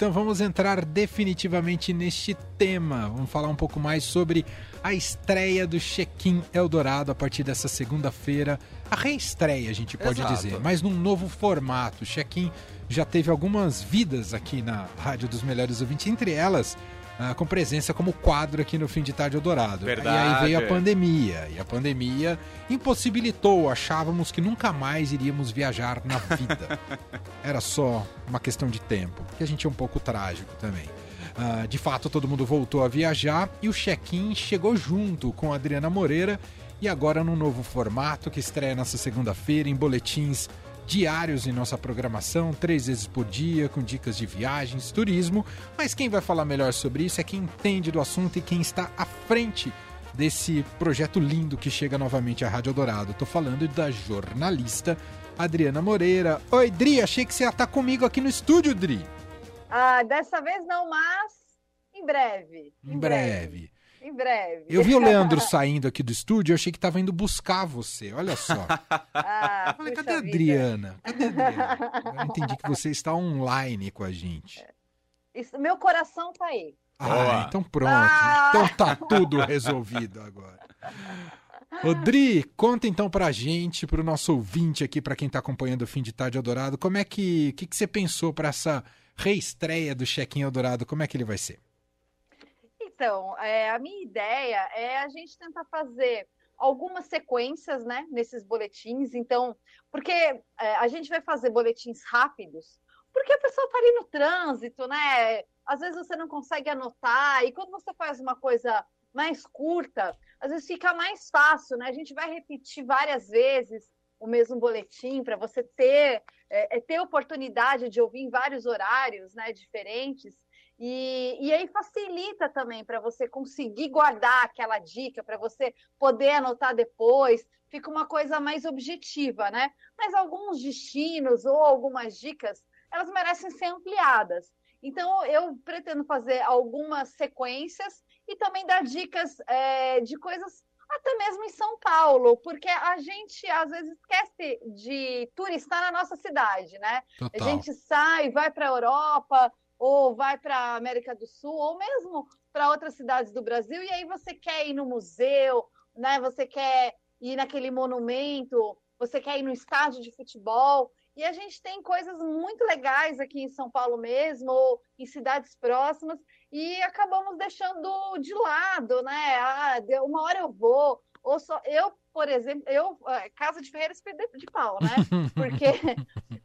Então vamos entrar definitivamente neste tema. Vamos falar um pouco mais sobre a estreia do Check-in Eldorado a partir dessa segunda-feira. A reestreia, a gente pode Exato. dizer, mas num novo formato. O Check-in já teve algumas vidas aqui na Rádio dos Melhores Ouvintes, entre elas ah, com presença como quadro aqui no Fim de Tarde Eldorado. Verdade. E aí veio a pandemia, e a pandemia impossibilitou, achávamos que nunca mais iríamos viajar na vida. Era só uma questão de tempo, porque a gente é um pouco trágico também. Uh, de fato, todo mundo voltou a viajar e o check-in chegou junto com a Adriana Moreira e agora num novo formato que estreia nessa segunda-feira em boletins diários em nossa programação, três vezes por dia, com dicas de viagens, turismo. Mas quem vai falar melhor sobre isso é quem entende do assunto e quem está à frente desse projeto lindo que chega novamente à Rádio Dourado. Estou falando da jornalista Adriana Moreira. Oi, Dri, achei que você ia estar comigo aqui no estúdio, Dri. Ah, dessa vez não, mas em breve. Em, em breve. breve. Em breve. Eu vi o Leandro saindo aqui do estúdio, eu achei que estava indo buscar você. Olha só. Ah, falei, cadê a Adriana? Cadê a Adriana? Eu entendi que você está online com a gente. Isso, meu coração tá aí. Ah, então pronto. Ah! Então tá tudo resolvido agora. Rodri, conta então pra gente, pro nosso ouvinte aqui, para quem tá acompanhando o Fim de Tarde Eldorado, como é que, que, que você pensou para essa reestreia do Check-in Eldorado? Como é que ele vai ser? Então, é, a minha ideia é a gente tentar fazer algumas sequências, né, nesses boletins. Então, porque é, a gente vai fazer boletins rápidos, porque a pessoa está ali no trânsito, né? Às vezes você não consegue anotar, e quando você faz uma coisa mais curta, às vezes fica mais fácil, né? A gente vai repetir várias vezes o mesmo boletim para você ter é, é, ter oportunidade de ouvir em vários horários, né, diferentes. E, e aí facilita também para você conseguir guardar aquela dica, para você poder anotar depois, fica uma coisa mais objetiva, né? Mas alguns destinos ou algumas dicas, elas merecem ser ampliadas. Então, eu pretendo fazer algumas sequências e também dar dicas é, de coisas até mesmo em São Paulo, porque a gente às vezes esquece de turistar na nossa cidade, né? Total. A gente sai, vai para a Europa, ou vai para a América do Sul, ou mesmo para outras cidades do Brasil, e aí você quer ir no museu, né? Você quer ir naquele monumento, você quer ir no estádio de futebol. E a gente tem coisas muito legais aqui em São Paulo mesmo, ou em cidades próximas, e acabamos deixando de lado, né? Ah, uma hora eu vou, ou só eu, por exemplo, eu é, casa de Ferreira de pau, né? Porque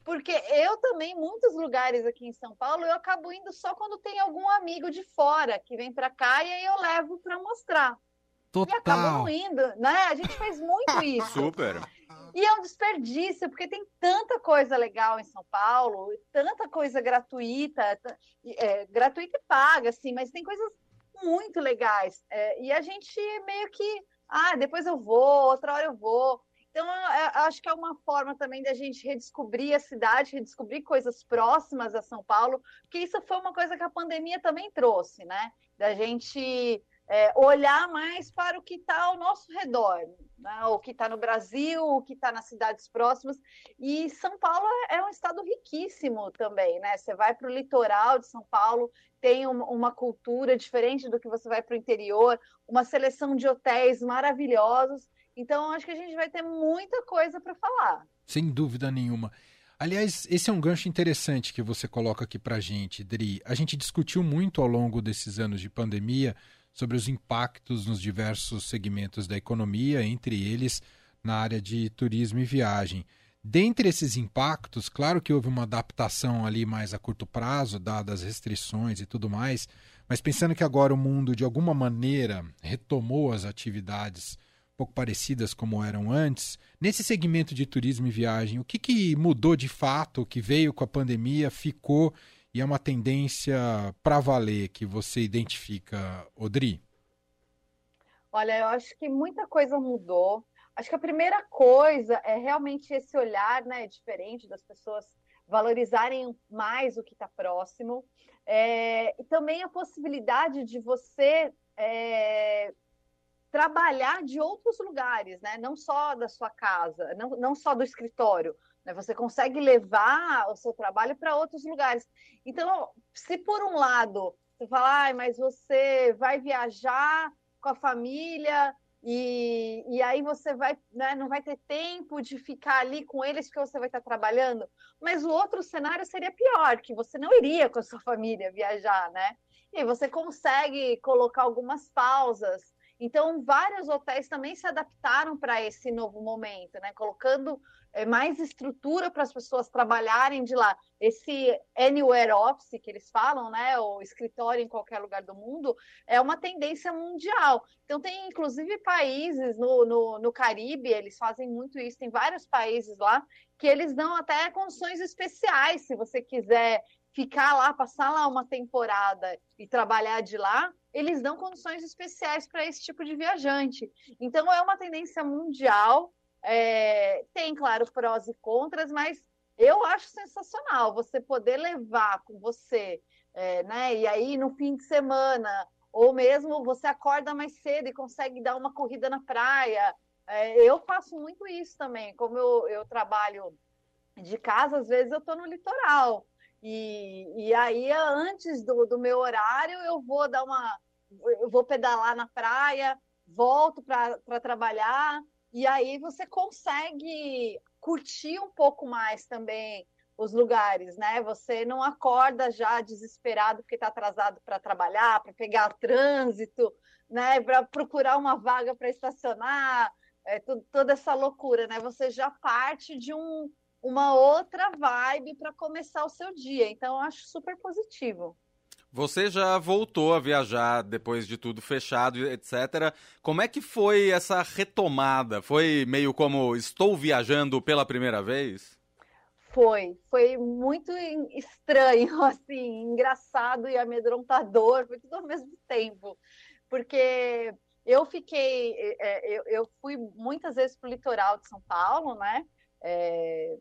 porque eu também muitos lugares aqui em São Paulo eu acabo indo só quando tem algum amigo de fora que vem para cá e aí eu levo para mostrar. Total. E acabamos indo, né? A gente faz muito isso. Super. E é um desperdício, porque tem tanta coisa legal em São Paulo, tanta coisa gratuita, é, gratuita e paga, assim, mas tem coisas muito legais. É, e a gente meio que ah, depois eu vou, outra hora eu vou. Então, eu acho que é uma forma também da gente redescobrir a cidade, redescobrir coisas próximas a São Paulo, porque isso foi uma coisa que a pandemia também trouxe, né? Da gente é, olhar mais para o que está ao nosso redor, né? o que está no Brasil, o que está nas cidades próximas. E São Paulo é, é um estado riquíssimo também, né? Você vai para o litoral de São Paulo, tem uma cultura diferente do que você vai para o interior, uma seleção de hotéis maravilhosos. Então, acho que a gente vai ter muita coisa para falar. Sem dúvida nenhuma. Aliás, esse é um gancho interessante que você coloca aqui para gente, Dri. A gente discutiu muito ao longo desses anos de pandemia sobre os impactos nos diversos segmentos da economia, entre eles na área de turismo e viagem. Dentre esses impactos, claro que houve uma adaptação ali mais a curto prazo, dadas as restrições e tudo mais, mas pensando que agora o mundo, de alguma maneira, retomou as atividades um pouco parecidas como eram antes, nesse segmento de turismo e viagem, o que, que mudou de fato, o que veio com a pandemia, ficou e é uma tendência para valer que você identifica, Odri? Olha, eu acho que muita coisa mudou. Acho que a primeira coisa é realmente esse olhar né, diferente das pessoas valorizarem mais o que está próximo. É, e também a possibilidade de você é, trabalhar de outros lugares, né? não só da sua casa, não, não só do escritório, né? Você consegue levar o seu trabalho para outros lugares. Então, se por um lado você fala, ah, mas você vai viajar com a família e, e aí você vai, né, não vai ter tempo de ficar ali com eles porque você vai estar trabalhando. Mas o outro cenário seria pior, que você não iria com a sua família viajar, né? E você consegue colocar algumas pausas. Então, vários hotéis também se adaptaram para esse novo momento, né? Colocando é, mais estrutura para as pessoas trabalharem de lá. Esse anywhere office que eles falam, né, o escritório em qualquer lugar do mundo, é uma tendência mundial. Então, tem inclusive países no, no, no Caribe, eles fazem muito isso, tem vários países lá que eles dão até condições especiais, se você quiser ficar lá, passar lá uma temporada e trabalhar de lá, eles dão condições especiais para esse tipo de viajante. Então, é uma tendência mundial é, tem, claro, prós e contras, mas eu acho sensacional você poder levar com você, é, né? E aí no fim de semana, ou mesmo você acorda mais cedo e consegue dar uma corrida na praia. É, eu faço muito isso também, como eu, eu trabalho de casa, às vezes eu estou no litoral. E, e aí, antes do, do meu horário, eu vou dar uma. Eu vou pedalar na praia, volto para trabalhar. E aí você consegue curtir um pouco mais também os lugares, né? Você não acorda já desesperado porque está atrasado para trabalhar, para pegar trânsito, né? Para procurar uma vaga para estacionar, é, toda essa loucura, né? Você já parte de um, uma outra vibe para começar o seu dia. Então, eu acho super positivo. Você já voltou a viajar depois de tudo fechado, etc. Como é que foi essa retomada? Foi meio como estou viajando pela primeira vez? Foi, foi muito estranho, assim, engraçado e amedrontador, foi tudo ao mesmo tempo, porque eu fiquei, é, eu, eu fui muitas vezes para o litoral de São Paulo, né? É,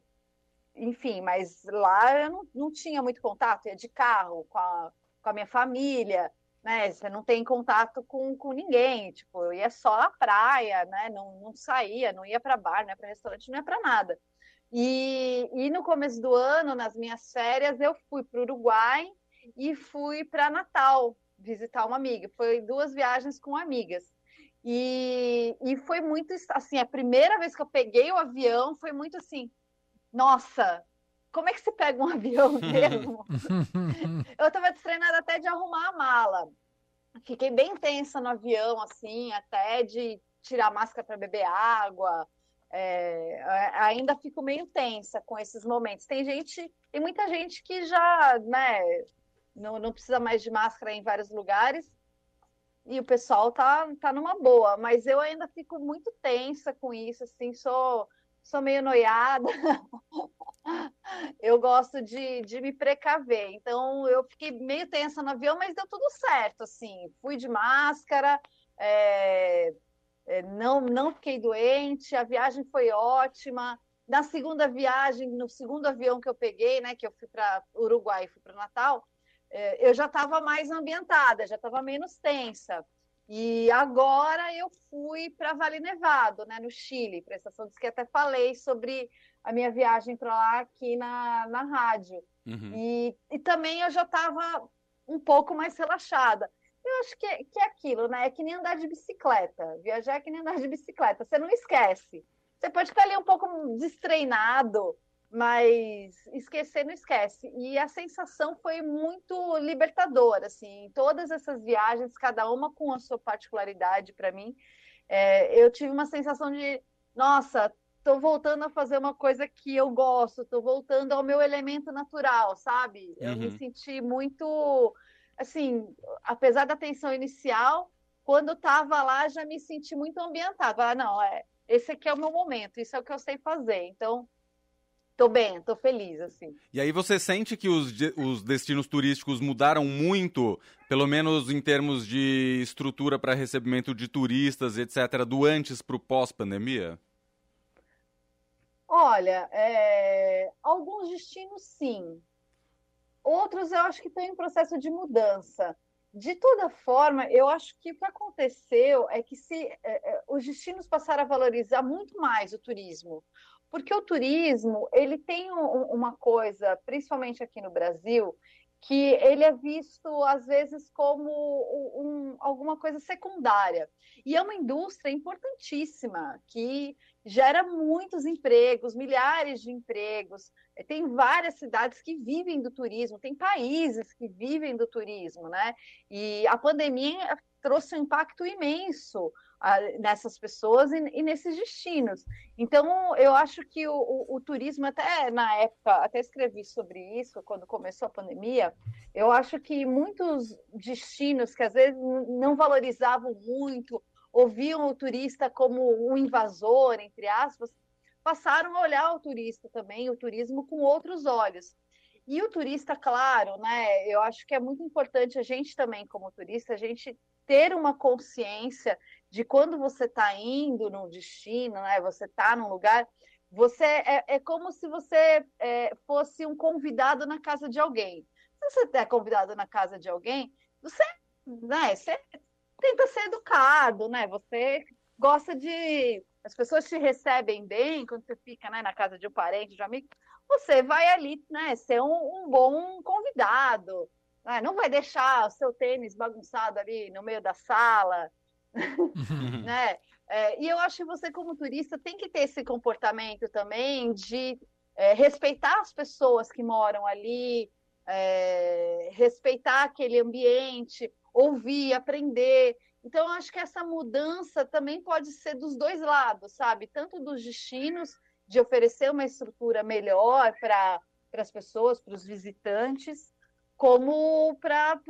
enfim, mas lá eu não, não tinha muito contato, ia de carro com a com a minha família, né? Você não tem contato com, com ninguém, tipo, eu ia só à praia, né? Não, não saía, não ia para bar, não ia para restaurante, não ia para nada. E, e no começo do ano, nas minhas férias, eu fui para o Uruguai e fui para Natal visitar uma amiga. Foi duas viagens com amigas. E, e foi muito assim, a primeira vez que eu peguei o avião foi muito assim, nossa, como é que se pega um avião mesmo? eu estava destreinada até de arrumar a mala. Fiquei bem tensa no avião, assim, até de tirar a máscara para beber água. É, ainda fico meio tensa com esses momentos. Tem gente, tem muita gente que já, né, não, não precisa mais de máscara em vários lugares e o pessoal tá, tá numa boa, mas eu ainda fico muito tensa com isso, assim, sou sou meio noiada, eu gosto de, de me precaver. Então, eu fiquei meio tensa no avião, mas deu tudo certo, assim. Fui de máscara, é, é, não, não fiquei doente, a viagem foi ótima. Na segunda viagem, no segundo avião que eu peguei, né, que eu fui para Uruguai e fui para Natal, é, eu já estava mais ambientada, já estava menos tensa. E agora eu fui para Vale Nevado, né, no Chile, para a estação de esqui. Até falei sobre a minha viagem para lá aqui na, na rádio. Uhum. E, e também eu já estava um pouco mais relaxada. Eu acho que é, que é aquilo, né? É que nem andar de bicicleta. Viajar é que nem andar de bicicleta. Você não esquece. Você pode ficar ali um pouco destreinado, mas esquecer não esquece. E a sensação foi muito libertadora, assim, todas essas viagens, cada uma com a sua particularidade para mim, é, eu tive uma sensação de, nossa, estou voltando a fazer uma coisa que eu gosto, estou voltando ao meu elemento natural, sabe? Eu me uhum. senti muito, assim, apesar da tensão inicial, quando estava lá já me senti muito ambientada. Ah, não, é, esse aqui é o meu momento, isso é o que eu sei fazer. Então, Tô bem, tô feliz, assim. E aí você sente que os, os destinos turísticos mudaram muito, pelo menos em termos de estrutura para recebimento de turistas, etc., do antes para o pós-pandemia? Olha, é... alguns destinos sim. Outros eu acho que estão em processo de mudança. De toda forma, eu acho que o que aconteceu é que se é, é os destinos passaram a valorizar muito mais o turismo. Porque o turismo, ele tem um, uma coisa, principalmente aqui no Brasil, que ele é visto às vezes como um, alguma coisa secundária. E é uma indústria importantíssima que gera muitos empregos, milhares de empregos. Tem várias cidades que vivem do turismo, tem países que vivem do turismo, né? E a pandemia trouxe um impacto imenso nessas pessoas e, e, nesses destinos. Então, eu acho que o, o, o, turismo, até na época, até escrevi sobre isso, quando começou a pandemia, eu acho que muitos destinos que às vezes não valorizavam muito, ouviam o turista como um invasor, entre aspas, passaram a olhar o turista também, o turismo com outros olhos. E o turista, claro, né? Eu acho que é muito importante a gente também, como turista, a gente ter uma consciência de quando você está indo num destino, né? Você está num lugar, você é, é como se você é, fosse um convidado na casa de alguém. Se você é convidado na casa de alguém, você, né? Você tenta ser educado, né? Você gosta de as pessoas te recebem bem quando você fica né, na casa de um parente, de um amigo, você vai ali né, ser um, um bom convidado. Né? Não vai deixar o seu tênis bagunçado ali no meio da sala. né? É, e eu acho que você, como turista, tem que ter esse comportamento também de é, respeitar as pessoas que moram ali, é, respeitar aquele ambiente, ouvir, aprender. Então, eu acho que essa mudança também pode ser dos dois lados, sabe? Tanto dos destinos, de oferecer uma estrutura melhor para as pessoas, para os visitantes, como para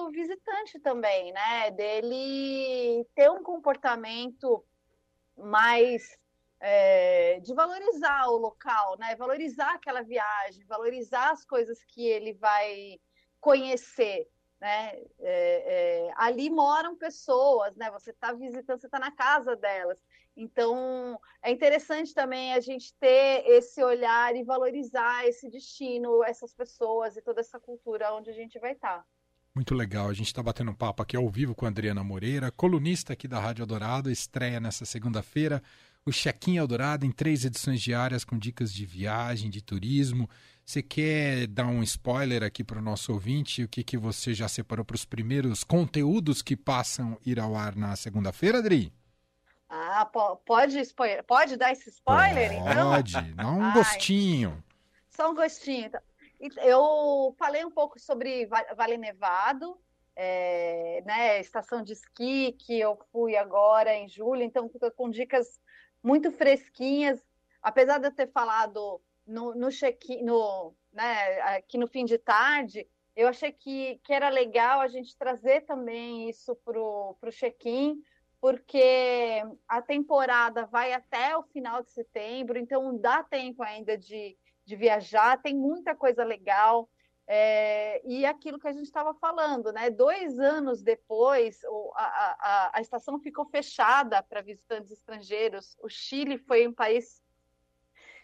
o visitante também, né? Dele ter um comportamento mais é, de valorizar o local, né? Valorizar aquela viagem, valorizar as coisas que ele vai conhecer. Né? É, é, ali moram pessoas, né? Você está visitando, você está na casa delas. Então, é interessante também a gente ter esse olhar e valorizar esse destino, essas pessoas e toda essa cultura onde a gente vai estar. Tá. Muito legal. A gente está batendo um papo aqui ao vivo com a Adriana Moreira, colunista aqui da Rádio Eldorado, estreia nessa segunda-feira o Chequinho Eldorado em três edições diárias com dicas de viagem, de turismo. Você quer dar um spoiler aqui para o nosso ouvinte? O que, que você já separou para os primeiros conteúdos que passam a ir ao ar na segunda-feira, Adri? Ah, pode, pode dar esse spoiler, pode, então? Pode, dá um Ai, gostinho. Só um gostinho. Então. Eu falei um pouco sobre Vale Nevado, é, né, estação de esqui que eu fui agora em julho, então com dicas muito fresquinhas, apesar de eu ter falado no, no check no, né, aqui no fim de tarde, eu achei que, que era legal a gente trazer também isso para o check-in, porque a temporada vai até o final de setembro, então dá tempo ainda de, de viajar, tem muita coisa legal. É, e aquilo que a gente estava falando, né? Dois anos depois, a, a, a estação ficou fechada para visitantes estrangeiros. O Chile foi um país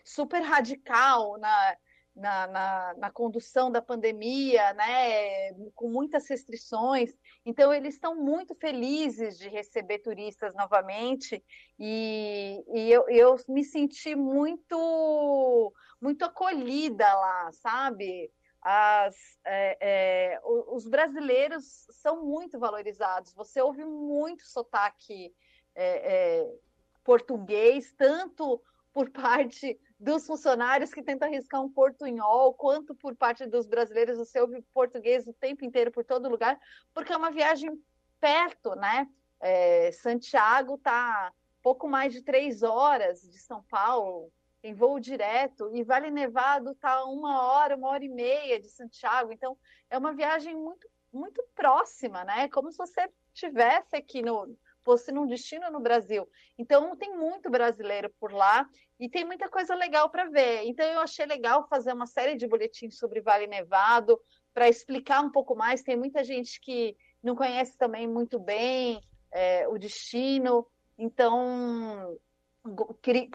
super radical na, na, na, na, condução da pandemia, né, com muitas restrições. Então, eles estão muito felizes de receber turistas novamente e, e eu, eu me senti muito, muito acolhida lá, sabe? as, é, é, os brasileiros são muito valorizados. Você ouve muito sotaque é, é, português, tanto por parte dos funcionários que tentam arriscar um portunhol, quanto por parte dos brasileiros. Você ouve português o tempo inteiro, por todo lugar, porque é uma viagem perto, né? É, Santiago está pouco mais de três horas de São Paulo, tem voo direto, e Vale Nevado está uma hora, uma hora e meia de Santiago, então é uma viagem muito, muito próxima, né? Como se você estivesse aqui no fosse num destino no Brasil. Então tem muito brasileiro por lá e tem muita coisa legal para ver. Então eu achei legal fazer uma série de boletins sobre Vale Nevado para explicar um pouco mais. Tem muita gente que não conhece também muito bem é, o destino. Então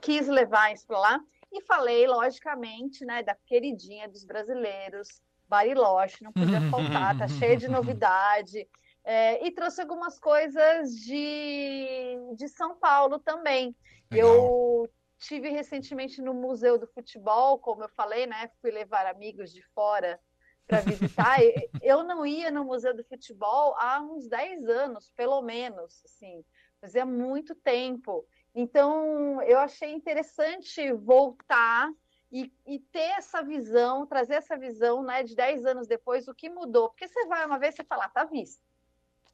quis levar isso para lá e falei, logicamente, né, da queridinha dos brasileiros, Bariloche, não podia faltar, tá cheia de novidade. É, e trouxe algumas coisas de, de São Paulo também. Legal. Eu tive recentemente no Museu do Futebol, como eu falei, né? Fui levar amigos de fora para visitar. eu não ia no Museu do Futebol há uns 10 anos, pelo menos, assim, fazia muito tempo. Então, eu achei interessante voltar e, e, ter essa visão, trazer essa visão né, de 10 anos depois, o que mudou. Porque você vai uma vez e fala, ah, tá visto.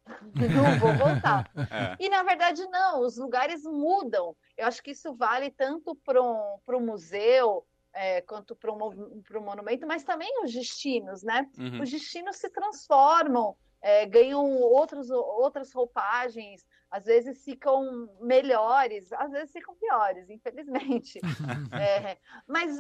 Não vou voltar. É. E na verdade, não, os lugares mudam. Eu acho que isso vale tanto para um museu, é, quanto para um monumento, mas também os destinos, né? Uhum. Os destinos se transformam, é, ganham outros, outras roupagens, às vezes ficam melhores, às vezes ficam piores, infelizmente. é, mas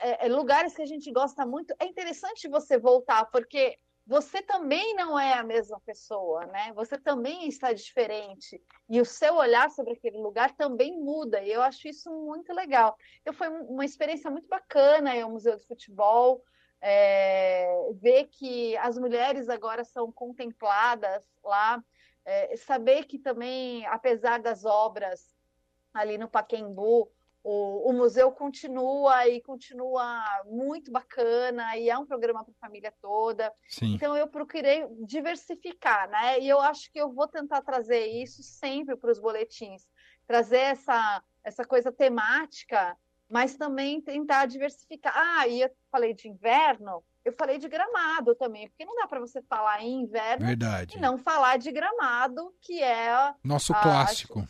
é, é, lugares que a gente gosta muito, é interessante você voltar, porque você também não é a mesma pessoa, né? Você também está diferente. E o seu olhar sobre aquele lugar também muda. E eu acho isso muito legal. Então, foi uma experiência muito bacana o Museu do Futebol. É, ver que as mulheres agora são contempladas lá. É, saber que também, apesar das obras ali no Paquembu, o, o, museu continua e continua muito bacana e é um programa para a família toda. Sim. Então eu procurei diversificar, né? E eu acho que eu vou tentar trazer isso sempre para os boletins, trazer essa essa coisa temática, mas também tentar diversificar. Ah, e eu falei de inverno, eu falei de gramado também, porque não dá para você falar em inverno Verdade. e não falar de gramado, que é nosso clássico.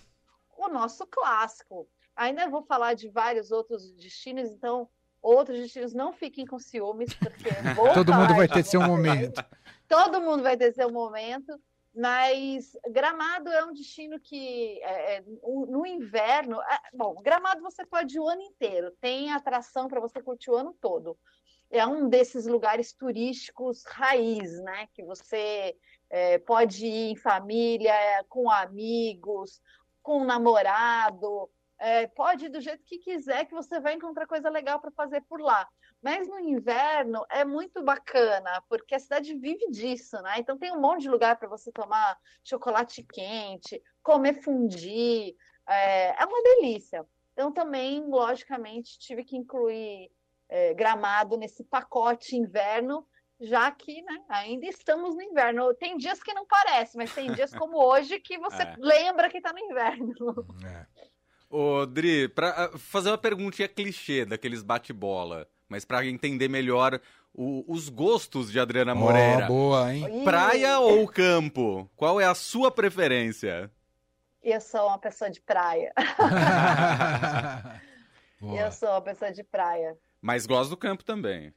o nosso clássico. Ainda vou falar de vários outros destinos, então outros destinos não fiquem com ciúmes, porque todo mundo vai ter seu momento. Todo mundo vai ter seu momento, mas Gramado é um destino que é, é, no inverno, é, bom, Gramado você pode ir o ano inteiro, tem atração para você curtir o ano todo. É um desses lugares turísticos raiz, né? Que você é, pode ir em família, com amigos, com um namorado, é, pode ir do jeito que quiser, que você vai encontrar coisa legal para fazer por lá. Mas no inverno é muito bacana, porque a cidade vive disso, né? Então tem um monte de lugar para você tomar chocolate quente, comer fundi, é, é, uma delícia. Então também, logicamente, tive que incluir é, gramado nesse pacote inverno, já que né, ainda estamos no inverno. Tem dias que não parece, mas tem dias como hoje que você é. lembra que está no inverno. É. Ô, Dri, pra ah, fazer uma perguntinha clichê daqueles bate-bola, mas para entender melhor o, os gostos de Adriana Moreira. Oh, boa, hein? Praia ou campo? Qual é a sua preferência? Eu sou uma pessoa de praia. eu sou uma pessoa de praia. Mas gosto do campo também.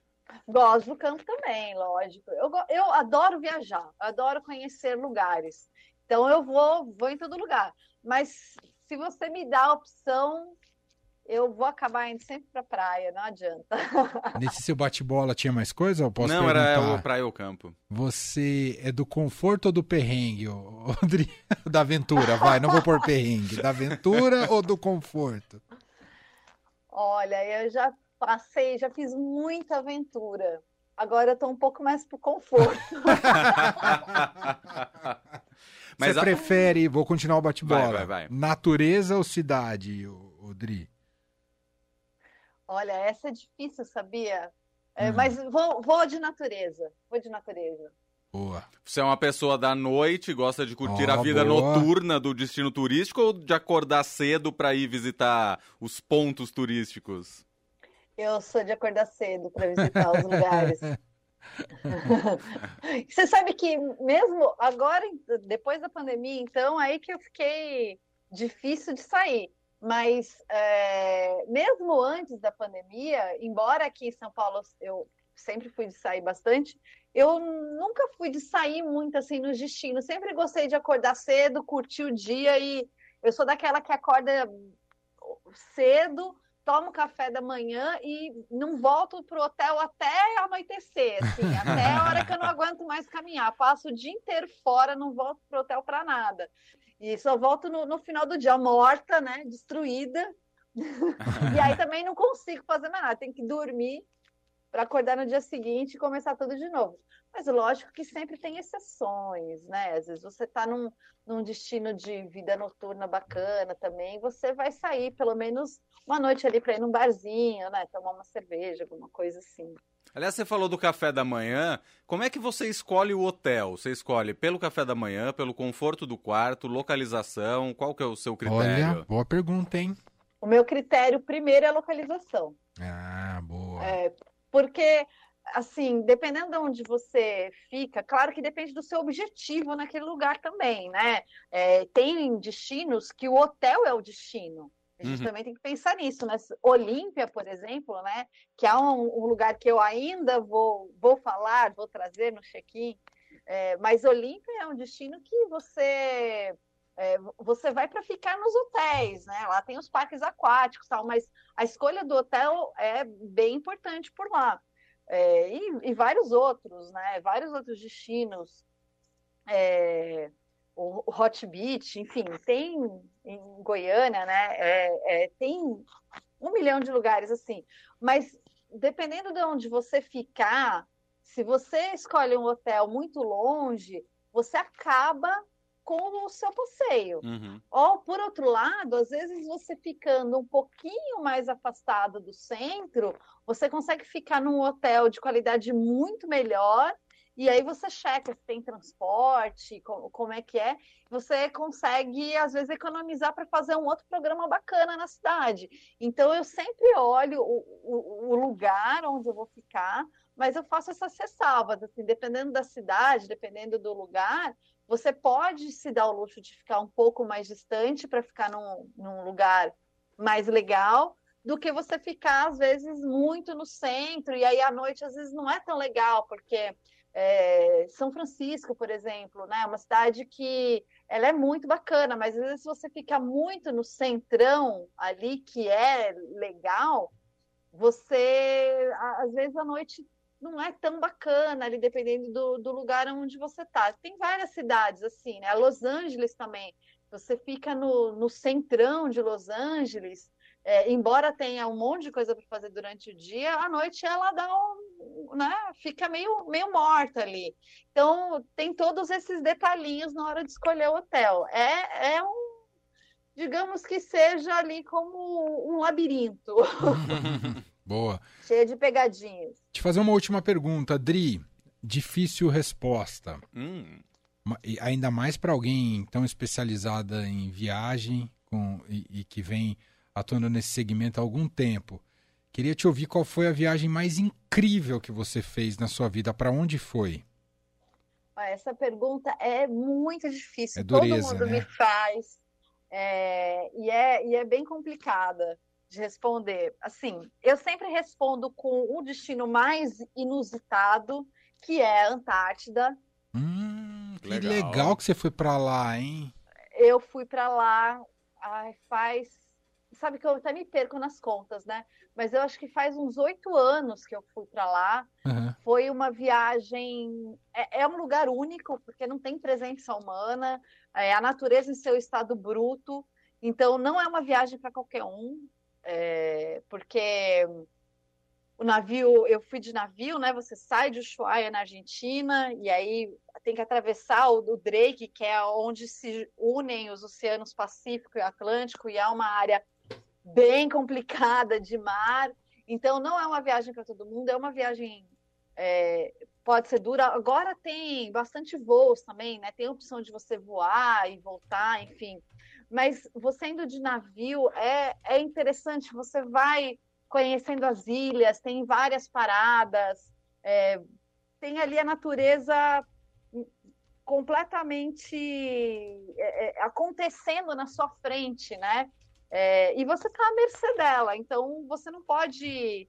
Gosto do campo também, lógico. Eu, eu adoro viajar, adoro conhecer lugares. Então eu vou, vou em todo lugar. Mas se você me dá a opção, eu vou acabar indo sempre pra praia, não adianta. Nesse seu bate-bola tinha mais coisa? Ou posso não, perguntar? era o praia ou campo. Você é do conforto ou do perrengue, André? Da aventura, vai, não vou pôr perrengue. Da aventura ou do conforto? Olha, eu já passei, já fiz muita aventura. Agora eu tô um pouco mais pro conforto. Mas Você a... prefere, vou continuar o bate-bola, natureza ou cidade, Odri? Olha, essa é difícil, sabia? É, hum. Mas vou, vou de natureza, vou de natureza. Boa. Você é uma pessoa da noite, gosta de curtir oh, a vida boa. noturna do destino turístico ou de acordar cedo para ir visitar os pontos turísticos? Eu sou de acordar cedo para visitar os lugares. Você sabe que mesmo agora, depois da pandemia, então, aí que eu fiquei difícil de sair. Mas é, mesmo antes da pandemia, embora aqui em São Paulo eu sempre fui de sair bastante, eu nunca fui de sair muito assim nos destinos. Sempre gostei de acordar cedo, curtir o dia e eu sou daquela que acorda cedo tomo café da manhã e não volto pro hotel até anoitecer, assim, até a hora que eu não aguento mais caminhar. Passo o dia inteiro fora, não volto pro hotel para nada. E só volto no, no, final do dia morta, né, destruída. e aí também não consigo fazer mais nada, tenho que dormir para acordar no dia seguinte e começar tudo de novo. Mas lógico que sempre tem exceções, né? Às vezes você está num, num destino de vida noturna bacana também, você vai sair pelo menos uma noite ali para ir num barzinho, né? Tomar uma cerveja, alguma coisa assim. Aliás, você falou do café da manhã. Como é que você escolhe o hotel? Você escolhe pelo café da manhã, pelo conforto do quarto, localização? Qual que é o seu critério? Olha, boa pergunta, hein? O meu critério primeiro é a localização. Ah, boa. É, porque assim, dependendo de onde você fica, claro que depende do seu objetivo naquele lugar também, né? É, tem destinos que o hotel é o destino. A gente uhum. também tem que pensar nisso, né? Olímpia, por exemplo, né? Que é um, um, lugar que eu ainda vou, vou falar, vou trazer no check-in, é, mas Olímpia é um destino que você é, você vai para ficar nos hotéis, né? Lá tem os parques aquáticos, tal, mas a escolha do hotel é bem importante por lá é, e, e, vários outros, né? Vários outros destinos. É, o, Hot Beach, enfim, tem em Goiânia, né? É, é, tem um milhão de lugares assim. Mas dependendo de onde você ficar, se você escolhe um hotel muito longe, você acaba com o seu passeio. Uhum. Ou, por outro lado, às vezes você ficando um pouquinho mais afastado do centro, você consegue ficar num hotel de qualidade muito melhor. E aí você checa se tem transporte, como, como é que é. Você consegue, às vezes, economizar para fazer um outro programa bacana na cidade. Então, eu sempre olho o, o, o lugar onde eu vou ficar, mas eu faço essas ressalvas, assim, dependendo da cidade, dependendo do lugar, você pode se dar o luxo de ficar um pouco mais distante para ficar num, num lugar mais legal, do que você ficar, às vezes, muito no centro, e aí à noite, às vezes, não é tão legal, porque é, São Francisco, por exemplo, né, uma cidade que ela é muito bacana, mas às vezes você fica muito no centrão ali, que é legal, você, às vezes, à noite não é tão bacana ali, dependendo do, do lugar onde você está. Tem várias cidades assim, né? Los Angeles também. Você fica no, no centrão de Los Angeles, é, embora tenha um monte de coisa para fazer durante o dia, à noite ela dá um, né? Fica meio, meio morta ali. Então tem todos esses detalhinhos na hora de escolher o hotel. É, é um digamos que seja ali como um labirinto. Boa. Cheia de pegadinhas. Te fazer uma última pergunta, Dri. Difícil resposta. Hum. Ainda mais para alguém tão especializada em viagem com, e, e, que vem atuando nesse segmento há algum tempo. Queria te ouvir qual foi a viagem mais incrível que você fez na sua vida. Para onde foi? Essa pergunta é muito difícil. É dureza, Todo mundo né? me faz. É, e, é, e é bem complicada de responder. Assim, eu sempre respondo com o destino mais inusitado, que é a Antártida. Hum, que legal. legal que você foi para lá, hein? Eu fui para lá ai, faz. Sabe que eu até me perco nas contas, né? Mas eu acho que faz uns oito anos que eu fui para lá. Uhum. Foi uma viagem. É, é, um lugar único, porque não tem presença humana, é a natureza em seu estado bruto. Então, não é uma viagem para qualquer um é, porque o navio, eu fui de navio, né? Você sai de Ushuaia na Argentina e aí tem que atravessar o, o Drake, que é onde se unem os oceanos Pacífico e Atlântico, e é uma área bem complicada de mar. Então não é uma viagem para todo mundo, é uma viagem é, pode ser dura. Agora tem bastante voos também, né? Tem a opção de você voar e voltar, enfim mas você indo de navio é, é interessante, você vai conhecendo as ilhas, tem várias paradas, é, tem ali a natureza completamente é, é acontecendo na sua frente, né? É, e você está à mercê dela, então você não pode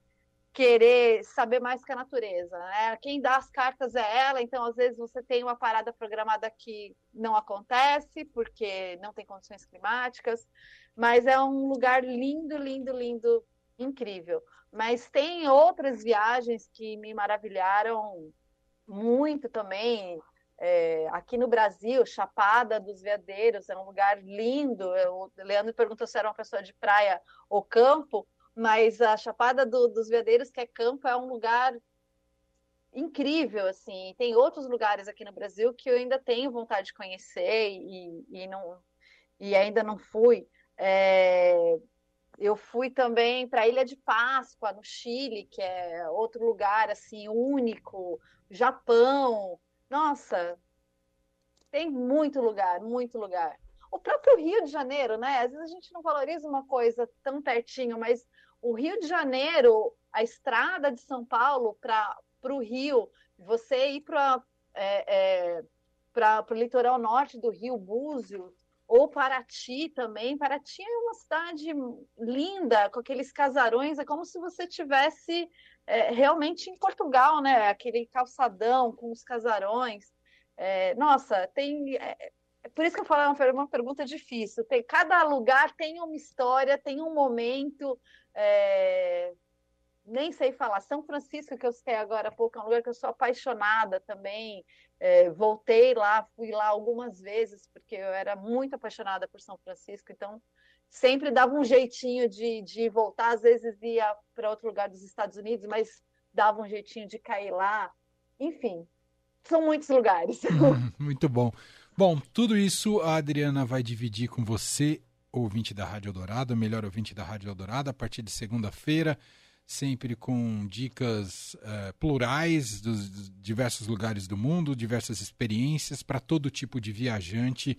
querer saber mais que a natureza, né? Quem dá as cartas é ela, então às vezes você tem uma parada programada que não acontece porque não tem condições climáticas, mas é um lugar lindo, lindo, lindo, incrível. Mas tem outras viagens que me maravilharam muito também. É, aqui no Brasil, Chapada dos Veadeiros é um lugar lindo. O Leandro perguntou se era uma pessoa de praia ou campo mas a Chapada do, dos Veadeiros, que é campo, é um lugar incrível, assim. Tem outros lugares aqui no Brasil que eu ainda tenho vontade de conhecer e, e, não, e ainda não fui. É, Eu fui também para a Ilha de Páscoa, no Chile, que é outro lugar assim único, Japão. Nossa, tem muito lugar, muito lugar. O próprio Rio de Janeiro, né? Às vezes a gente não valoriza uma coisa tão pertinho, mas o Rio de Janeiro, a estrada de São Paulo para o Rio, você ir para é, é, para o litoral norte do Rio, Búzios, ou Paraty também. Paraty é uma cidade linda, com aqueles casarões, é como se você tivesse é, realmente em Portugal, né? Aquele calçadão com os casarões. É, nossa, tem. É, é, por isso que eu falo, é uma pergunta difícil. Tem, cada lugar tem uma história, tem um momento. É, nem sei falar. São Francisco, que eu sei agora há pouco, é um lugar que eu sou apaixonada também. É, voltei lá, fui lá algumas vezes, porque eu era muito apaixonada por São Francisco, então sempre dava um jeitinho de, de voltar, às vezes ia para outro lugar dos Estados Unidos, mas dava um jeitinho de cair lá. Enfim, são muitos lugares. muito bom. Bom, tudo isso a Adriana vai dividir com você, ouvinte da Rádio Eldorado, melhor ouvinte da Rádio Eldorado, a partir de segunda-feira sempre com dicas uh, plurais dos, dos, diversos lugares do mundo, diversas experiências para todo tipo de viajante,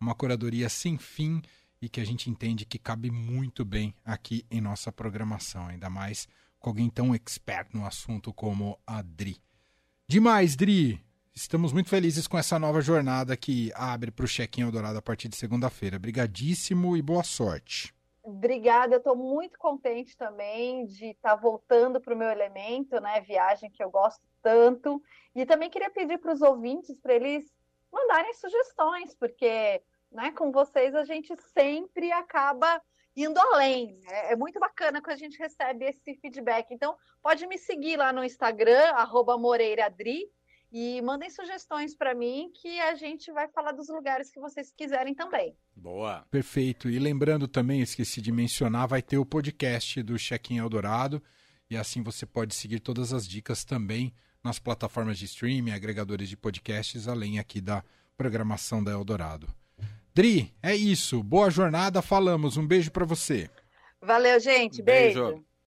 uma curadoria sem fim e que a gente entende que cabe muito bem aqui em nossa programação, ainda mais com alguém tão expert no assunto como a Dri. Demais, Dri! Estamos muito felizes com essa nova jornada que abre para o Check-in Eldorado a partir de segunda-feira. Obrigadíssimo e boa sorte. Obrigada, eu estou muito contente também de estar tá voltando para o meu elemento, né? Viagem que eu gosto tanto. E também queria pedir para os ouvintes para eles mandarem sugestões, porque né, com vocês a gente sempre acaba indo além. É, é muito bacana que a gente recebe esse feedback. Então, pode me seguir lá no Instagram, @moreiradri e mandem sugestões para mim que a gente vai falar dos lugares que vocês quiserem também. Boa. Perfeito. E lembrando também, esqueci de mencionar, vai ter o podcast do Check-in Eldorado. E assim você pode seguir todas as dicas também nas plataformas de streaming, agregadores de podcasts, além aqui da programação da Eldorado. Dri, é isso. Boa jornada, falamos. Um beijo para você. Valeu, gente. beijo. beijo.